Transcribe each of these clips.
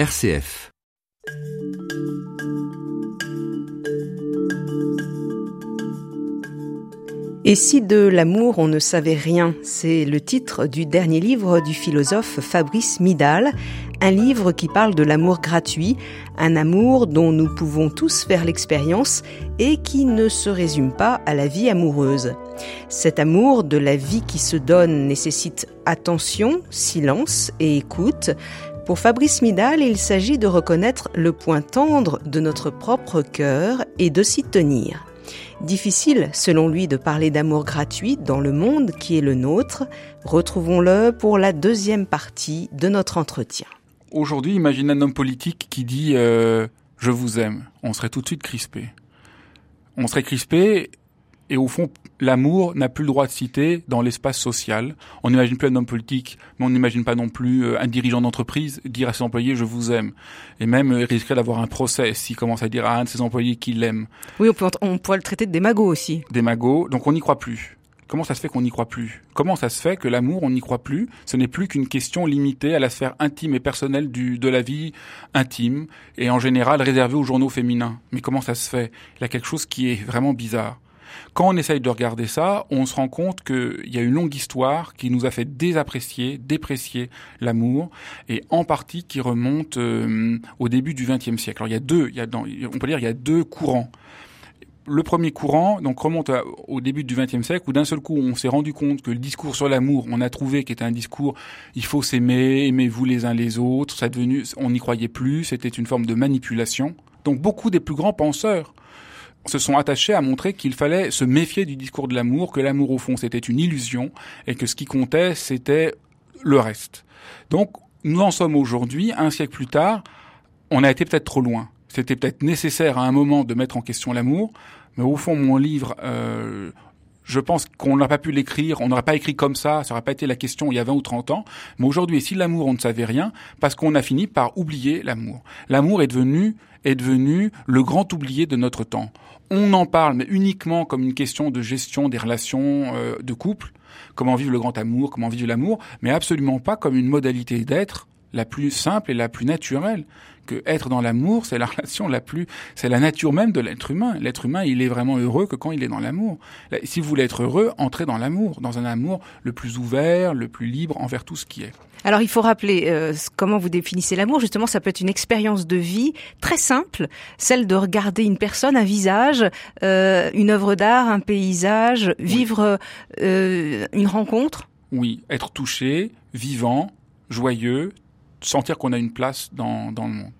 RCF. Et si de l'amour on ne savait rien C'est le titre du dernier livre du philosophe Fabrice Midal, un livre qui parle de l'amour gratuit, un amour dont nous pouvons tous faire l'expérience et qui ne se résume pas à la vie amoureuse. Cet amour de la vie qui se donne nécessite attention, silence et écoute. Pour Fabrice Midal, il s'agit de reconnaître le point tendre de notre propre cœur et de s'y tenir. Difficile, selon lui, de parler d'amour gratuit dans le monde qui est le nôtre. Retrouvons-le pour la deuxième partie de notre entretien. Aujourd'hui, imagine un homme politique qui dit euh, Je vous aime ». On serait tout de suite crispé. On serait crispé et au fond, l'amour n'a plus le droit de citer dans l'espace social. On n'imagine plus un homme politique, mais on n'imagine pas non plus euh, un dirigeant d'entreprise dire à ses employés je vous aime. Et même il euh, risquerait d'avoir un procès s'il commence à dire à un de ses employés qu'il l'aime. Oui, on, peut, on pourrait le traiter de démago aussi. Démago, donc on n'y croit plus. Comment ça se fait qu'on n'y croit plus? Comment ça se fait que l'amour, on n'y croit plus? Ce n'est plus qu'une question limitée à la sphère intime et personnelle du, de la vie intime, et en général réservée aux journaux féminins. Mais comment ça se fait? Il y a quelque chose qui est vraiment bizarre. Quand on essaye de regarder ça, on se rend compte qu'il y a une longue histoire qui nous a fait désapprécier, déprécier l'amour, et en partie qui remonte euh, au début du XXe siècle. Alors il y a deux, on peut dire il y a deux courants le premier courant donc remonte au début du XXe siècle où d'un seul coup on s'est rendu compte que le discours sur l'amour, on a trouvé qu'il était un discours il faut s'aimer, aimez-vous les uns les autres, ça devenu, on n'y croyait plus, c'était une forme de manipulation. Donc beaucoup des plus grands penseurs se sont attachés à montrer qu'il fallait se méfier du discours de l'amour, que l'amour au fond c'était une illusion et que ce qui comptait c'était le reste. Donc nous en sommes aujourd'hui, un siècle plus tard, on a été peut-être trop loin. C'était peut-être nécessaire à un moment de mettre en question l'amour, mais au fond mon livre, euh, je pense qu'on n'a pas pu l'écrire, on n'aurait pas écrit comme ça, ça n'aurait pas été la question il y a 20 ou 30 ans. Mais aujourd'hui, si l'amour, on ne savait rien, parce qu'on a fini par oublier l'amour. L'amour est devenu est devenu le grand oublié de notre temps. On en parle, mais uniquement comme une question de gestion des relations euh, de couple, comment vivre le grand amour, comment vivre l'amour, mais absolument pas comme une modalité d'être la plus simple et la plus naturelle que être dans l'amour, c'est la relation la plus, c'est la nature même de l'être humain. L'être humain, il est vraiment heureux que quand il est dans l'amour. Si vous voulez être heureux, entrez dans l'amour, dans un amour le plus ouvert, le plus libre envers tout ce qui est. Alors il faut rappeler euh, comment vous définissez l'amour. Justement, ça peut être une expérience de vie très simple, celle de regarder une personne, un visage, euh, une œuvre d'art, un paysage, vivre euh, une rencontre. Oui, être touché, vivant, joyeux, sentir qu'on a une place dans, dans le monde.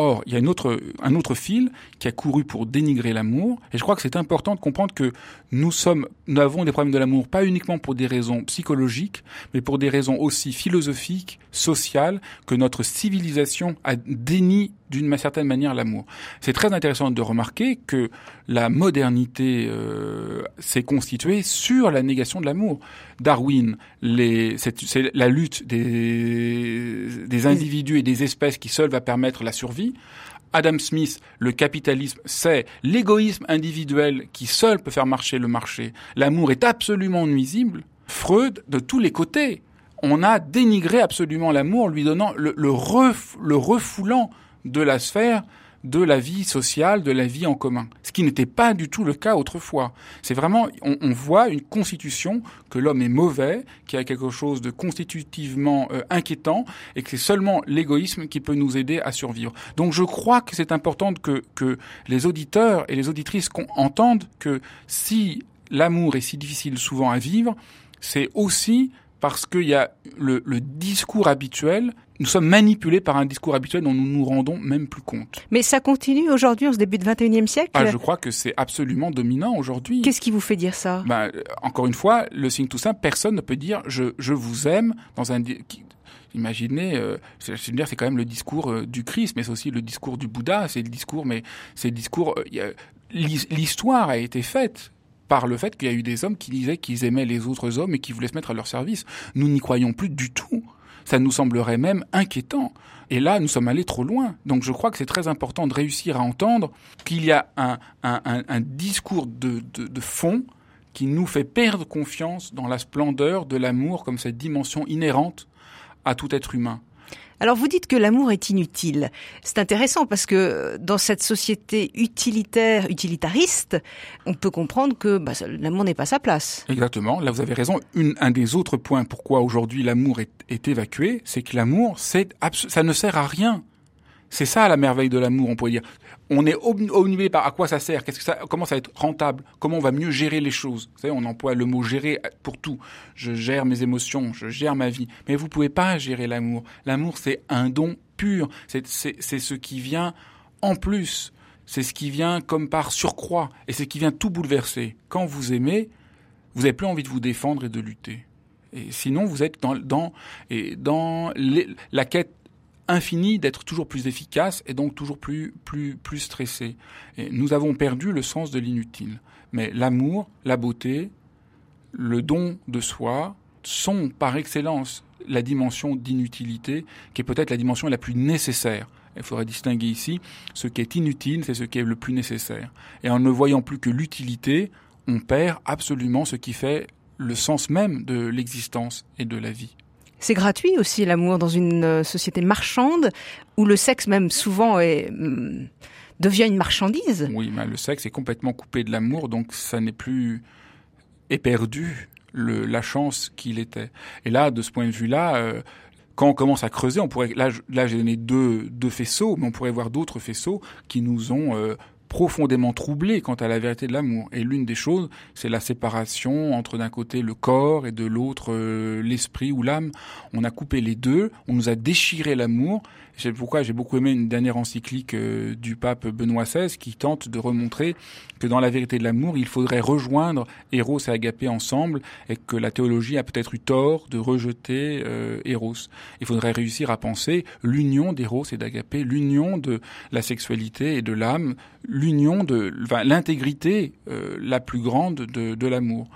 Or, il y a une autre, un autre fil qui a couru pour dénigrer l'amour, et je crois que c'est important de comprendre que nous sommes, nous avons des problèmes de l'amour pas uniquement pour des raisons psychologiques, mais pour des raisons aussi philosophiques, sociales, que notre civilisation a déni d'une certaine manière l'amour. C'est très intéressant de remarquer que la modernité euh, s'est constituée sur la négation de l'amour. Darwin, c'est la lutte des, des individus et des espèces qui seule va permettre la survie. Adam Smith, le capitalisme, c'est l'égoïsme individuel qui seul peut faire marcher le marché. L'amour est absolument nuisible. Freud, de tous les côtés, on a dénigré absolument l'amour, lui donnant le, refoulant de la sphère de la vie sociale, de la vie en commun. Ce qui n'était pas du tout le cas autrefois. C'est vraiment, on, voit une constitution que l'homme est mauvais, qu'il y a quelque chose de constitutivement euh, inquiétant et que c'est seulement l'égoïsme qui peut nous aider à survivre. Donc je crois que c'est important que, que les auditeurs et les auditrices entendent que si l'amour est si difficile souvent à vivre, c'est aussi parce qu'il y a le, le, discours habituel. Nous sommes manipulés par un discours habituel dont nous nous rendons même plus compte. Mais ça continue aujourd'hui, en ce début du 21e siècle ah, Je crois que c'est absolument dominant aujourd'hui. Qu'est-ce qui vous fait dire ça? Ben, Encore une fois, le signe tout simple, personne ne peut dire je, je vous aime dans un... Imaginez, euh, c'est quand même le discours euh, du Christ, mais c'est aussi le discours du Bouddha. C'est le discours, mais c'est le discours. Euh, l'histoire a été faite par le fait qu'il y a eu des hommes qui disaient qu'ils aimaient les autres hommes et qui voulaient se mettre à leur service. Nous n'y croyons plus du tout. Ça nous semblerait même inquiétant. Et là, nous sommes allés trop loin. Donc je crois que c'est très important de réussir à entendre qu'il y a un, discours de fond qui nous fait perdre confiance dans la splendeur de l'amour comme cette dimension inhérente à tout être humain. Alors vous dites que l'amour est inutile. C'est intéressant parce que dans cette société utilitaire, utilitariste, on peut comprendre que bah, l'amour n'est pas sa place. Exactement, là vous avez raison. Une, un des autres points pourquoi aujourd'hui l'amour est, est, évacué, c'est que l'amour, ça ne sert à rien. C'est ça la merveille de l'amour, on pourrait dire. On est obnubilé par à quoi ça sert, qu'est-ce que ça, comment ça va être rentable, comment on va mieux gérer les choses. Vous savez, on emploie le mot gérer pour tout. Je gère mes émotions, je gère ma vie. Mais vous pouvez pas gérer l'amour. L'amour, c'est un don pur. C'est ce qui vient en plus. C'est ce qui vient comme par surcroît. Et c'est ce qui vient tout bouleverser. Quand vous aimez, vous n'avez plus envie de vous défendre et de lutter. Et sinon, vous êtes dans, dans, la quête infini d'être toujours plus efficace et donc toujours plus, plus, plus stressé. Et nous avons perdu le sens de l'inutile. Mais l'amour, la beauté, le don de soi sont par excellence la dimension d'inutilité qui est peut-être la dimension la plus nécessaire. Il faudrait distinguer ici ce qui est inutile, c'est ce qui est le plus nécessaire. Et en ne voyant plus que l'utilité, on perd absolument ce qui fait le sens même de l'existence et de la vie. C'est gratuit aussi l'amour dans une euh, société marchande où le sexe même souvent est mm, devient une marchandise. Oui, mais le sexe est complètement coupé de l'amour, donc ça n'est plus éperdu la chance qu'il était. Et là, de ce point de vue-là, euh, quand on commence à creuser, on pourrait là, j'ai donné deux, deux faisceaux, mais on pourrait voir d'autres faisceaux qui nous ont euh, profondément troublé quant à la vérité de l'amour. Et l'une des choses, c'est la séparation entre d'un côté le corps et de l'autre euh, l'esprit ou l'âme. On a coupé les deux, on nous a déchiré l'amour. C'est pourquoi j'ai beaucoup aimé une dernière encyclique euh, du pape Benoît XVI qui tente de remontrer que dans la vérité de l'amour, il faudrait rejoindre Eros et Agapé ensemble et que la théologie a peut-être eu tort de rejeter euh, Eros. Il faudrait réussir à penser l'union d'Eros et d'Agapé, l'union de la sexualité et de l'âme, l'union de enfin, l'intégrité euh, la plus grande de, de l'amour.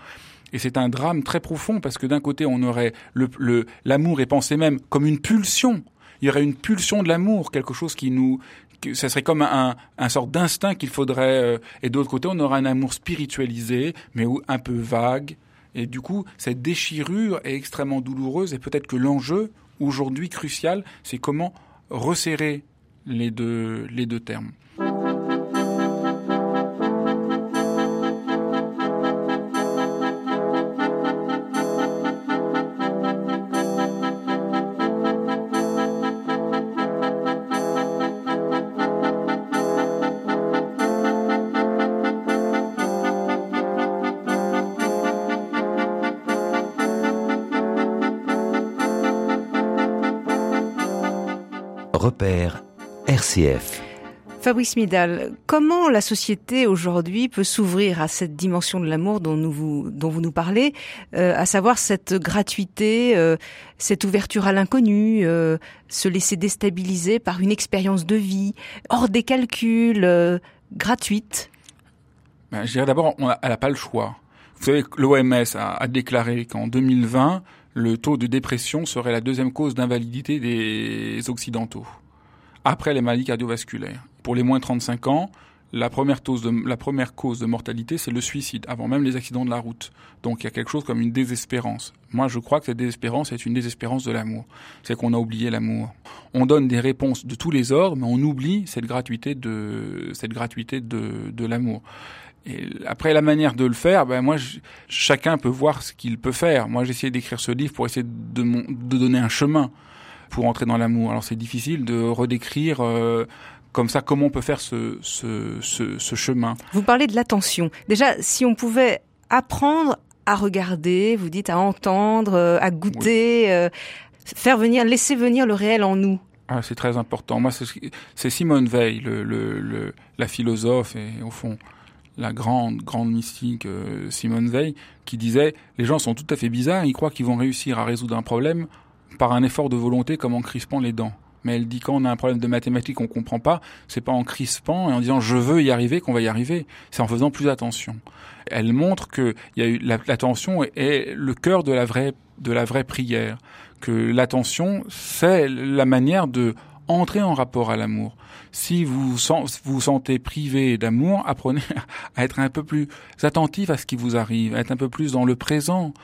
Et c'est un drame très profond parce que d'un côté, on aurait le, l'amour est pensé même comme une pulsion. Il y aurait une pulsion de l'amour, quelque chose qui nous, ça serait comme un, un sort d'instinct qu'il faudrait. Euh, et d'autre côté, on aurait un amour spiritualisé, mais un peu vague. Et du coup, cette déchirure est extrêmement douloureuse. Et peut-être que l'enjeu aujourd'hui crucial, c'est comment resserrer les deux les deux termes. Repère RCF. Fabrice Midal, comment la société aujourd'hui peut s'ouvrir à cette dimension de l'amour dont, vous, dont vous nous parlez, euh, à savoir cette gratuité, euh, cette ouverture à l'inconnu, euh, se laisser déstabiliser par une expérience de vie hors des calculs, gratuite? Ben, Je dirais d'abord, elle n'a pas le choix. Vous savez, l'OMS a, a déclaré qu'en 2020, le taux de dépression serait la deuxième cause d'invalidité des Occidentaux, après les maladies cardiovasculaires. Pour les moins de 35 ans, la première, cause de mortalité, c'est le suicide, avant même les accidents de la route. Donc il y a quelque chose comme une désespérance. Moi, je crois que cette désespérance est une désespérance de l'amour. C'est qu'on a oublié l'amour. On donne des réponses de tous les ordres, mais on oublie cette gratuité de, cette gratuité de, de l'amour. Et après la manière de le faire, ben moi, chacun peut voir ce qu'il peut faire. Moi, j'ai essayé d'écrire ce livre pour essayer de, de, donner un chemin pour entrer dans l'amour. Alors c'est difficile de redécrire euh, comme ça comment on peut faire ce, ce, ce, ce chemin. Vous parlez de l'attention. Déjà, si on pouvait apprendre à regarder, vous dites à entendre, euh, à goûter, euh, faire venir, laisser venir le réel en nous. Ah, c'est très important. Moi, c'est Simone Veil, le, le, le, la philosophe et au fond la grande, grande mystique euh, Simone Veil, qui disait les gens sont tout à fait bizarres, ils croient qu'ils vont réussir à résoudre un problème par un effort de volonté comme en crispant les dents. Mais elle dit quand on a un problème de mathématiques qu'on comprend pas, c'est pas en crispant et en disant je veux y arriver qu'on va y arriver. C'est en faisant plus attention. Elle montre que l'attention est le cœur de la vraie de la vraie prière. Que l'attention c'est la manière de entrer en rapport à l'amour. Si vous vous sentez privé d'amour, apprenez à être un peu plus attentif à ce qui vous arrive, à être un peu plus dans le présent.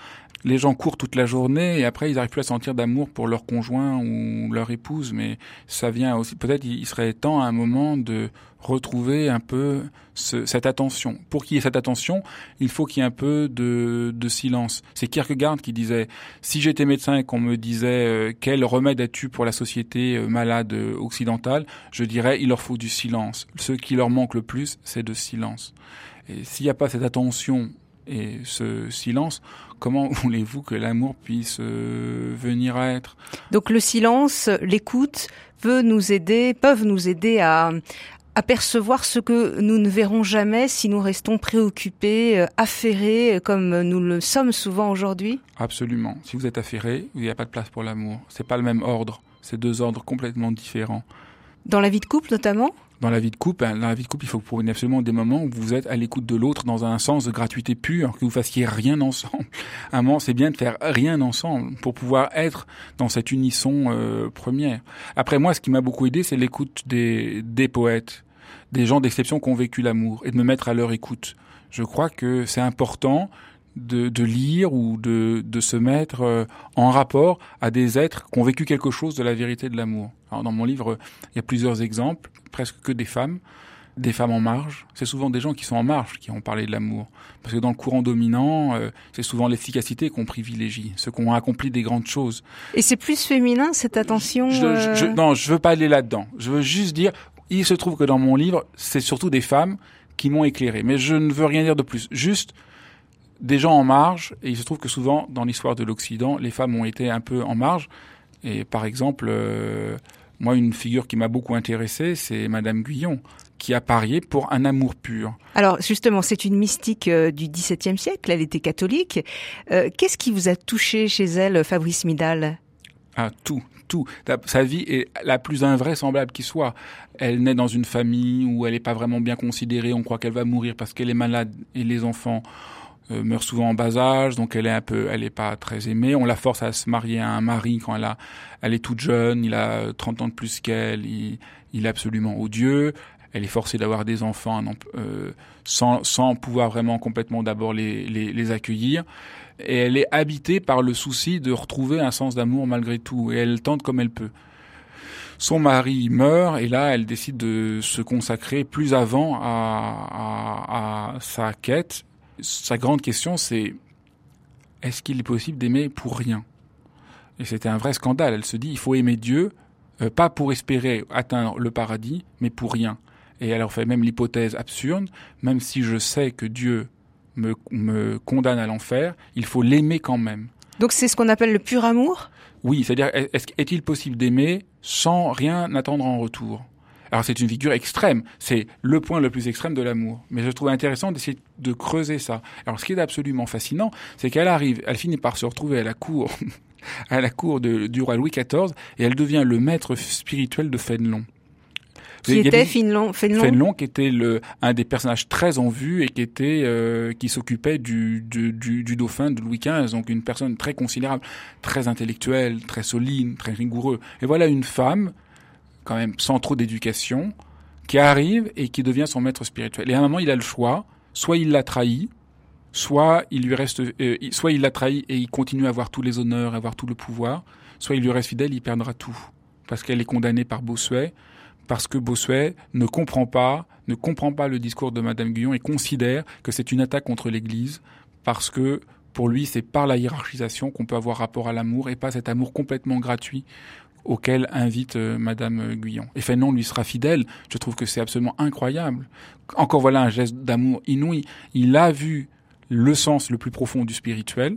Les gens courent toute la journée et après ils n'arrivent plus à sentir d'amour pour leur conjoint ou leur épouse, mais ça vient aussi. Peut-être il serait temps à un moment de retrouver un peu cette attention. Pour qu'il y ait cette attention, il faut qu'il y ait un peu de, silence. C'est Kierkegaard qui disait si j'étais médecin et qu'on me disait euh, quel remède as-tu pour la société euh, malade euh, occidentale, je dirais il leur faut du silence. Ce qui leur manque le plus, c'est de silence. Et s'il n'y a pas cette attention et ce silence, comment voulez-vous que l'amour puisse euh, venir à être? Donc le silence, l'écoute peut nous aider, peuvent nous aider à apercevoir ce que nous ne verrons jamais si nous restons préoccupés, euh, affairés, comme nous le sommes souvent aujourd'hui? Absolument. Si vous êtes affairé, il n'y a pas de place pour l'amour. C'est pas le même ordre. C'est deux ordres complètement différents. Dans la vie de couple notamment? Dans la vie de couple, hein, dans la vie de couple, il faut que vous absolument des moments où vous êtes à l'écoute de l'autre dans un sens de gratuité pure, que vous fassiez rien ensemble. Un moment, c'est bien de faire rien ensemble pour pouvoir être dans cette unisson euh, première. Après moi, ce qui m'a beaucoup aidé, c'est l'écoute des, des poètes, des gens d'exception qui ont vécu l'amour et de me mettre à leur écoute. Je crois que c'est important de, de, lire ou de, de se mettre euh, en rapport à des êtres qui ont vécu quelque chose de la vérité de l'amour. Alors dans mon livre, il y a plusieurs exemples, presque que des femmes, des femmes en marge. C'est souvent des gens qui sont en marge qui ont parlé de l'amour. Parce que dans le courant dominant, euh, c'est souvent l'efficacité qu'on privilégie, ceux qui ont accompli des grandes choses. Et c'est plus féminin cette attention je, je, je, euh Non, je veux pas aller là-dedans. Je veux juste dire, il se trouve que dans mon livre, c'est surtout des femmes qui m'ont éclairé. Mais je ne veux rien dire de plus. Juste, des gens en marge, et il se trouve que souvent, dans l'histoire de l'Occident, les femmes ont été un peu en marge. Et par exemple, euh, moi, une figure qui m'a beaucoup intéressé, c'est Madame Guyon, qui a parié pour un amour pur. Alors justement, c'est une mystique euh, du XVIIe siècle, elle était catholique. Euh, Qu'est-ce qui vous a touché chez elle, Fabrice Midal? Ah, tout, tout. Sa vie est la plus invraisemblable qui soit. Elle naît dans une famille où elle n'est pas vraiment bien considérée, on croit qu'elle va mourir parce qu'elle est malade et les enfants meurt souvent en bas âge, donc elle est un peu, elle est pas très aimée. On la force à se marier à un mari quand elle a, elle est toute jeune, il a 30 ans de plus qu'elle, il, il est absolument odieux. Elle est forcée d'avoir des enfants euh, sans, sans pouvoir vraiment complètement d'abord les, les, les accueillir. Et elle est habitée par le souci de retrouver un sens d'amour malgré tout. Et elle tente comme elle peut son mari meurt et là elle décide de se consacrer plus avant à, à, à sa quête sa grande question, c'est est-ce qu'il est possible d'aimer pour rien? Et c'était un vrai scandale. Elle se dit il faut aimer Dieu, euh, pas pour espérer atteindre le paradis, mais pour rien. Et elle fait même l'hypothèse absurde, même si je sais que Dieu me, me condamne à l'enfer, il faut l'aimer quand même. Donc c'est ce qu'on appelle le pur amour? Oui, c'est-à-dire est-il possible d'aimer sans rien attendre en retour? Alors c'est une figure extrême, c'est le point le plus extrême de l'amour. Mais je trouve intéressant d'essayer de creuser ça. Alors ce qui est absolument fascinant, c'est qu'elle arrive, elle finit par se retrouver à la cour, à la cour de, du roi Louis XIV, et elle devient le maître spirituel de Fénelon. Qui était Fénelon, Fénelon, qui était le, un des personnages très en vue et qui était euh, qui s'occupait du, du, du, du, dauphin de Louis XV, donc une personne très considérable, très intellectuelle, très solide, très rigoureux. Et voilà une femme quand même sans trop d'éducation, qui arrive et qui devient son maître spirituel. Et à un moment, il a le choix, soit il l'a trahi, soit il lui reste, euh, soit il l'a trahi et il continue à avoir tous les honneurs, à avoir tout le pouvoir, soit il lui reste fidèle, il perdra tout, parce qu'elle est condamnée par Bossuet, parce que Bossuet ne comprend pas, ne comprend pas le discours de Madame Guyon et considère que c'est une attaque contre l'Église, parce que pour lui, c'est par la hiérarchisation qu'on peut avoir rapport à l'amour et pas cet amour complètement gratuit auquel invite euh, Madame Guyon. Et Fénon lui sera fidèle. Je trouve que c'est absolument incroyable. Encore voilà un geste d'amour inouï. Il a vu le sens le plus profond du spirituel.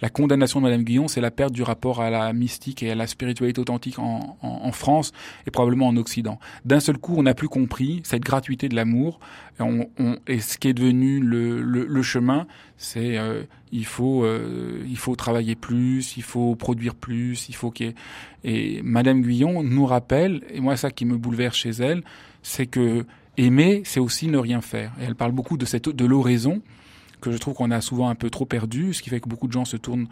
La condamnation de Madame Guyon, c'est la perte du rapport à la mystique et à la spiritualité authentique en, France et probablement en Occident. D'un seul coup, on n'a plus compris cette gratuité de l'amour. On, on, et ce qui est devenu le chemin, c'est euh, il faut euh, il faut travailler plus, il faut produire plus, il faut qu'il et Madame Guyon nous rappelle et moi ça qui me bouleverse chez elle, c'est que aimer c'est aussi ne rien faire. Et elle parle beaucoup de cette de l'oraison que je trouve qu'on a souvent un peu trop perdu, ce qui fait que beaucoup de gens se tournent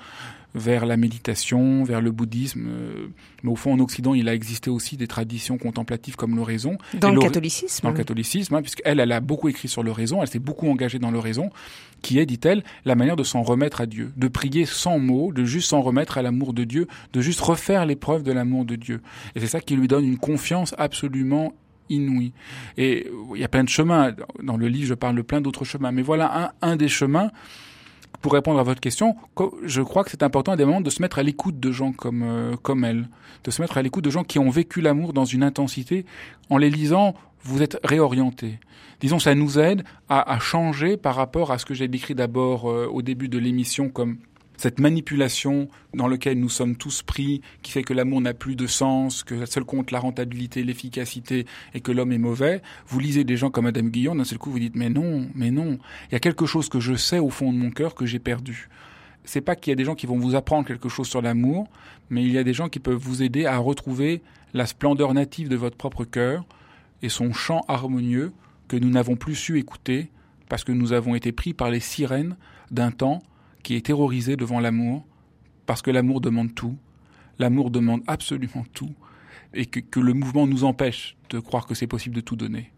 vers la méditation, vers le bouddhisme. Euh, mais au fond, en Occident, il a existé aussi des traditions contemplatives comme l'oraison. Dans le catholicisme Dans le catholicisme, hein, puisqu'elle, elle a beaucoup écrit sur l'oraison, elle s'est beaucoup engagée dans l'oraison, qui est, dit-elle, la manière de s'en remettre à Dieu, de prier sans mots, de juste s'en remettre à l'amour de Dieu, de juste refaire l'épreuve de l'amour de Dieu. Et c'est ça qui lui donne une confiance absolument inouïe. Et il y a plein de chemins. Dans le livre, je parle de plein d'autres chemins. Mais voilà un, un des chemins pour répondre à votre question, je crois que c'est important à des moments de se mettre à l'écoute de gens comme euh, comme elle, de se mettre à l'écoute de gens qui ont vécu l'amour dans une intensité. En les lisant, vous êtes réorienté. Disons, ça nous aide à, changer par rapport à ce que j'ai décrit d'abord euh, au début de l'émission comme cette manipulation dans laquelle nous sommes tous pris, qui fait que l'amour n'a plus de sens, que seul compte la rentabilité, l'efficacité et que l'homme est mauvais, vous lisez des gens comme Adam Guillon, d'un seul coup vous dites mais non, mais non, il y a quelque chose que je sais au fond de mon cœur que j'ai perdu. C'est pas qu'il y a des gens qui vont vous apprendre quelque chose sur l'amour, mais il y a des gens qui peuvent vous aider à retrouver la splendeur native de votre propre cœur et son chant harmonieux que nous n'avons plus su écouter parce que nous avons été pris par les sirènes d'un temps qui est terrorisé devant l'amour, parce que l'amour demande tout, l'amour demande absolument tout, et que, le mouvement nous empêche de croire que c'est possible de tout donner.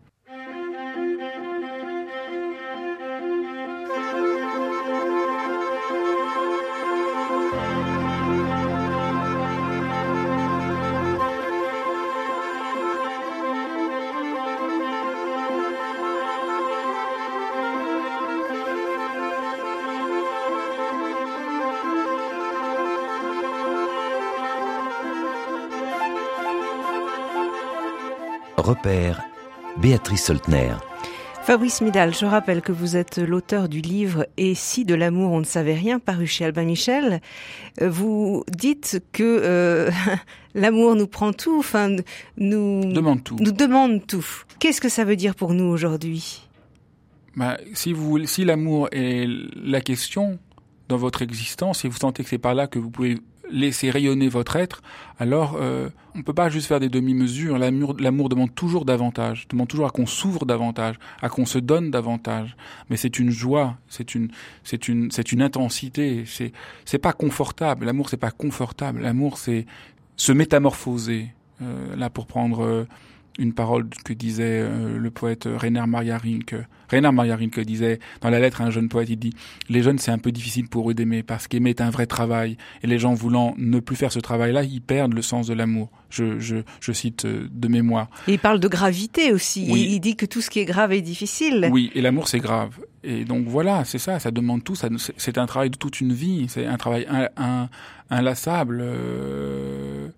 Repère, Béatrice Soltner. Fabrice Midal, je rappelle que vous êtes l'auteur du livre Et si de l'amour on ne savait rien, paru chez Albin Michel. Euh, vous dites que euh, l'amour nous prend tout, enfin nous demande tout. Nous demande tout. Qu'est-ce que ça veut dire pour nous aujourd'hui? Bah, Si vous, si l'amour est la question dans votre existence, et vous sentez que c'est par là que vous pouvez laisser rayonner votre être, alors euh, on ne peut pas juste faire des demi-mesures. L'amour demande toujours davantage, demande toujours à qu'on s'ouvre davantage, à qu'on se donne davantage. Mais c'est une joie, c'est une, c'est une, c'est une intensité. C'est, c'est pas confortable. L'amour, c'est pas confortable. L'amour, c'est se métamorphoser. Euh, là, pour prendre euh, une parole que disait euh, le poète Rainer Maria Rilke. Rainer Maria Rilke disait dans la lettre à un jeune poète, il dit les jeunes c'est un peu difficile pour eux d'aimer parce qu'aimer est un vrai travail et les gens voulant ne plus faire ce travail-là, ils perdent le sens de l'amour. Je, je, je cite euh, de mémoire. Et il parle de gravité aussi. Il, dit que tout ce qui est grave est difficile. Oui, et l'amour c'est grave. Et donc voilà, c'est ça, ça demande tout. Ça, c'est un travail de toute une vie. C'est un travail inlassable. Euh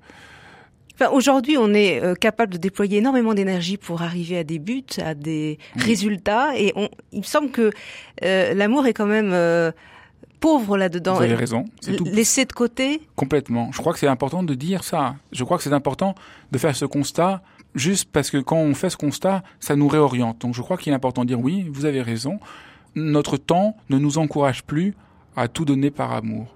aujourd'hui, on est euh, capable de déployer énormément d'énergie pour arriver à des buts, à des résultats, et on, il me semble que euh, l'amour est quand même euh, pauvre là-dedans. Vous avez raison. Tout. Laissé de côté. Complètement. Je crois que c'est important de dire ça. Je crois que c'est important de faire ce constat. Juste parce que quand on fait ce constat, ça nous réoriente. Donc je crois qu'il est important de dire oui, vous avez raison. Notre temps ne nous encourage plus à tout donner par amour.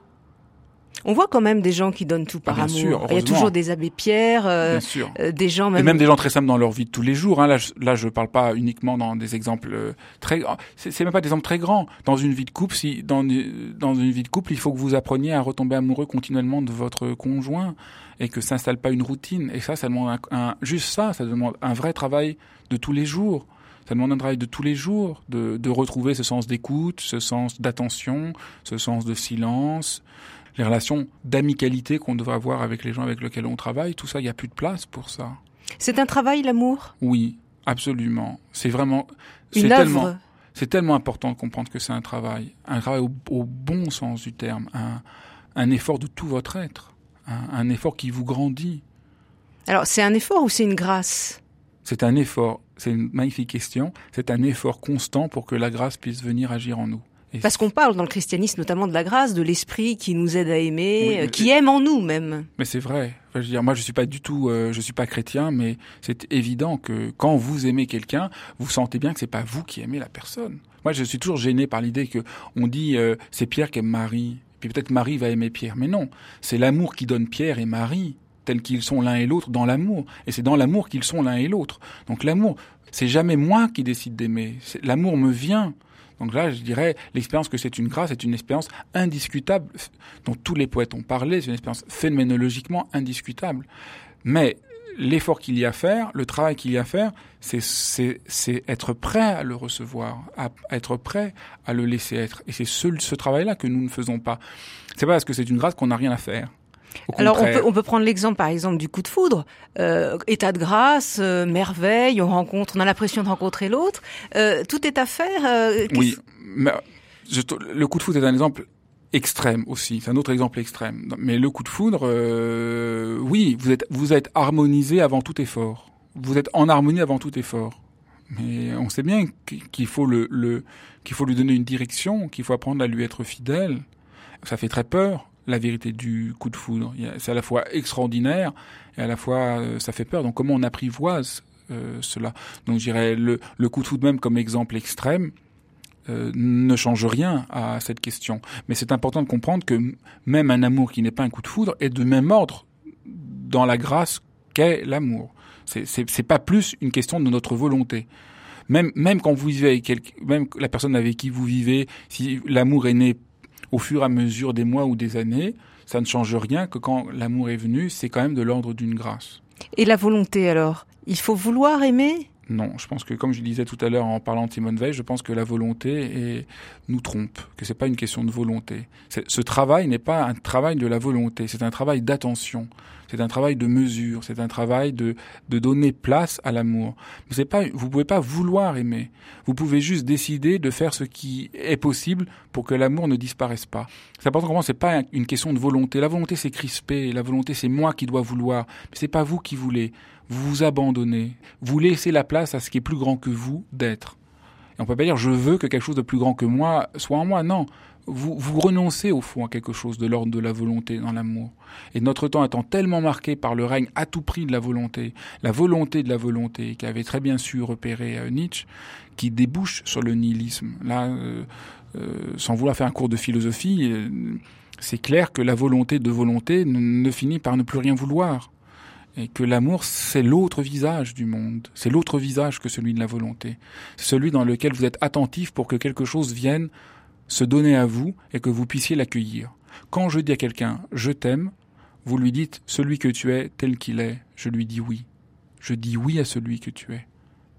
On voit quand même des gens qui donnent tout par ah, amour. Il y a toujours des abbés Pierre, euh, euh, des gens même... Et même des gens très simples dans leur vie de tous les jours. Hein. Là, je, là, je parle pas uniquement dans des exemples euh, très grands. C'est même pas des exemples très grands. Dans une vie de couple, si dans dans une vie de couple, il faut que vous appreniez à retomber amoureux continuellement de votre conjoint et que s'installe pas une routine. Et ça, ça demande un, juste ça, ça demande un vrai travail de tous les jours. Ça demande un travail de tous les jours, de, de retrouver ce sens d'écoute, ce sens d'attention, ce sens de silence, les relations d'amicalité qu'on devrait avoir avec les gens avec lesquels on travaille, tout ça, il n'y a plus de place pour ça. C'est un travail, l'amour? Oui, absolument. C'est vraiment... C'est tellement, c'est tellement important de comprendre que c'est un travail, un travail au, bon sens du terme, un, un effort de tout votre être, un, un effort qui vous grandit. Alors, c'est un effort ou c'est une grâce? C'est un effort, c'est une magnifique question, c'est un effort constant pour que la grâce puisse venir agir en nous. Parce qu'on parle dans le christianisme notamment de la grâce, de l'esprit qui nous aide à aimer, euh, qui aime en nous même. Mais c'est vrai. je veux dire, moi, je suis pas du tout, euh, je suis pas chrétien, mais c'est évident que quand vous aimez quelqu'un, vous sentez bien que c'est pas vous qui aimez la personne. Moi, je suis toujours gêné par l'idée que on dit euh, c'est Pierre qui aime Marie, puis peut-être Marie va aimer Pierre. Mais non, c'est l'amour qui donne Pierre et Marie tels qu'ils sont l'un et l'autre dans l'amour. Et c'est dans l'amour qu'ils sont l'un et l'autre. Donc l'amour, c'est jamais moi qui décide d'aimer. L'amour me vient. Donc là, je dirais, l'expérience que c'est une grâce est une expérience indiscutable, dont tous les poètes ont parlé, c'est une expérience phénoménologiquement indiscutable. Mais l'effort qu'il y a à faire, le travail qu'il y a à faire, c'est être prêt à le recevoir, à, être prêt à le laisser être. Et c'est ce, ce travail-là que nous ne faisons pas. C'est pas parce que c'est une grâce qu'on n'a rien à faire. Alors on peut, on peut prendre l'exemple par exemple du coup de foudre, euh, état de grâce, euh, merveille, on rencontre, on a l'impression de rencontrer l'autre, euh, tout est à faire. Oui, mais je, le coup de foudre est un exemple extrême aussi, c'est un autre exemple extrême. Mais le coup de foudre, oui, vous êtes vous êtes harmonisé avant tout effort, vous êtes en harmonie avant tout effort. Mais on sait bien qu'il faut le, le qu'il faut lui donner une direction, qu'il faut apprendre à lui être fidèle. Ça fait très peur la vérité du coup de foudre. C'est à la fois extraordinaire et à la fois euh, ça fait peur. Donc comment on apprivoise euh, cela? Donc je dirais le, le, coup de foudre même comme exemple extrême euh, ne change rien à cette question. Mais c'est important de comprendre que même un amour qui n'est pas un coup de foudre est de même ordre dans la grâce qu'est l'amour. C'est pas plus une question de notre volonté même quand vous vivez avec même la personne avec qui vous vivez, si l'amour est né au fur et à mesure des mois ou des années, ça ne change rien que quand l'amour est venu, c'est quand même de l'ordre d'une grâce. Et la volonté alors? Il faut vouloir aimer? Non, je pense que comme je disais tout à l'heure en parlant de Simone Veil, je pense que la volonté est, nous trompe, que c'est pas une question de volonté. Ce travail n'est pas un travail de la volonté, c'est un travail d'attention, c'est un travail de mesure, c'est un travail de, de donner place à l'amour. Vous pouvez pas vouloir aimer. Vous pouvez juste décider de faire ce qui est possible pour que l'amour ne disparaisse pas. C'est important comprendre, c'est pas une question de volonté. La volonté c'est crispé, la volonté c'est moi qui dois vouloir, mais c'est pas vous qui voulez vous vous abandonnez, vous laissez la place à ce qui est plus grand que vous d'être. Et on peut pas dire je veux que quelque chose de plus grand que moi soit en moi, non. Vous, renoncez au fond à quelque chose de l'ordre de la volonté dans l'amour. Et notre temps étant tellement marqué par le règne à tout prix de la volonté, la volonté de la volonté, qui avait très bien su repérer euh, Nietzsche, qui débouche sur le nihilisme. Là, euh, euh, sans vouloir faire un cours de philosophie, c'est clair que la volonté de volonté ne finit par ne plus rien vouloir et que l'amour, c'est l'autre visage du monde, c'est l'autre visage que celui de la volonté, celui dans lequel vous êtes attentif pour que quelque chose vienne se donner à vous et que vous puissiez l'accueillir. Quand je dis à quelqu'un je t'aime, vous lui dites celui que tu es tel qu'il est, je lui dis oui. Je dis oui à celui que tu es,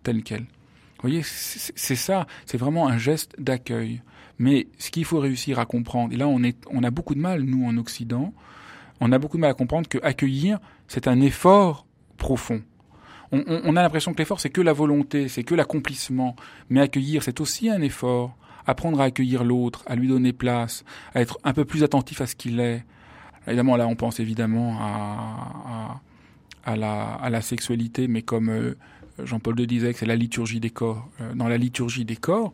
tel quel. Vous voyez, c'est ça, c'est vraiment un geste d'accueil. Mais ce qu'il faut réussir à comprendre, et là on, est, on a beaucoup de mal, nous en Occident, on a beaucoup de mal à comprendre que accueillir, c'est un effort profond. On, a l'impression que l'effort, c'est que la volonté, c'est que l'accomplissement. Mais accueillir, c'est aussi un effort. Apprendre à accueillir l'autre, à lui donner place, à être un peu plus attentif à ce qu'il est. Évidemment, là, on pense évidemment à, la, sexualité, mais comme euh, Jean-Paul II disait c'est la liturgie des corps. Euh, dans la liturgie des corps,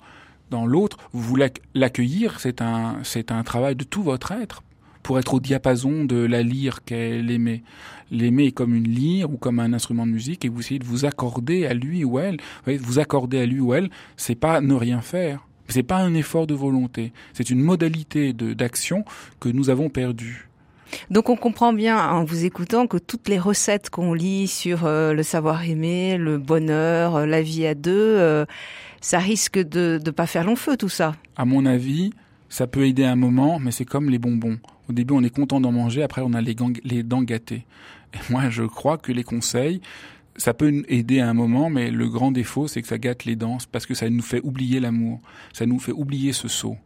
dans l'autre, vous l'accueillir, c'est un, travail de tout votre être pour être au diapason de la lyre qu'elle aimait. L'aimer est comme une lyre ou comme un instrument de musique et vous essayez de vous accorder à lui ou elle. Vous accorder à lui ou elle, c'est pas ne rien faire. C'est pas un effort de volonté. C'est une modalité d'action que nous avons perdue. Donc on comprend bien en vous écoutant que toutes les recettes qu'on lit sur euh, le savoir aimer, le bonheur, euh, la vie à deux, euh, ça risque de ne pas faire long feu tout ça. À mon avis, ça peut aider un moment, mais c'est comme les bonbons. Au début, on est content d'en manger, après, on a les, les dents gâtées. Et moi, je crois que les conseils, ça peut aider à un moment, mais le grand défaut, c'est que ça gâte les dents, parce que ça nous fait oublier l'amour, ça nous fait oublier ce saut.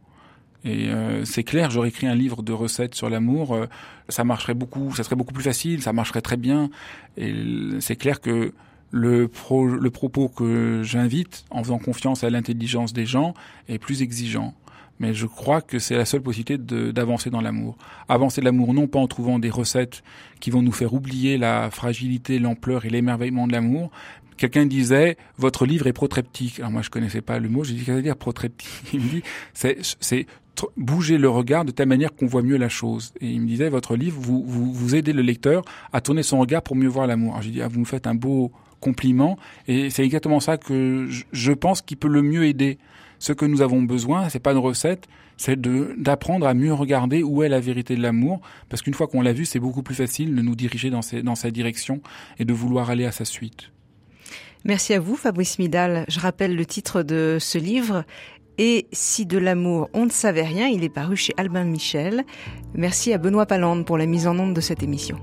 Et euh, c'est clair, j'aurais écrit un livre de recettes sur l'amour, euh, ça marcherait beaucoup, ça serait beaucoup plus facile, ça marcherait très bien. Et c'est clair que le propos que j'invite, en faisant confiance à l'intelligence des gens, est plus exigeant mais je crois que c'est la seule possibilité d'avancer dans l'amour. Avancer l'amour non pas en trouvant des recettes qui vont nous faire oublier la fragilité, l'ampleur et l'émerveillement de l'amour. Quelqu'un disait votre livre est protreptique. Alors moi je connaissais pas le mot, j'ai dit qu'est-ce que dire protreptique? Il me dit c'est bouger le regard de telle manière qu'on voit mieux la chose. Et il me disait votre livre vous vous, vous aidez le lecteur à tourner son regard pour mieux voir l'amour. J'ai dit ah, vous me faites un beau compliment et c'est exactement ça que je pense qui peut le mieux aider ce que nous avons besoin, c'est pas une recette, c'est de d'apprendre à mieux regarder où est la vérité de l'amour, parce qu'une fois qu'on l'a vu, c'est beaucoup plus facile de nous diriger dans, dans sa direction et de vouloir aller à sa suite. Merci à vous, Fabrice Midal. Je rappelle le titre de ce livre, Et si de l'amour on ne savait rien, il est paru chez Albin Michel. Merci à Benoît Palande pour la mise en onde de cette émission.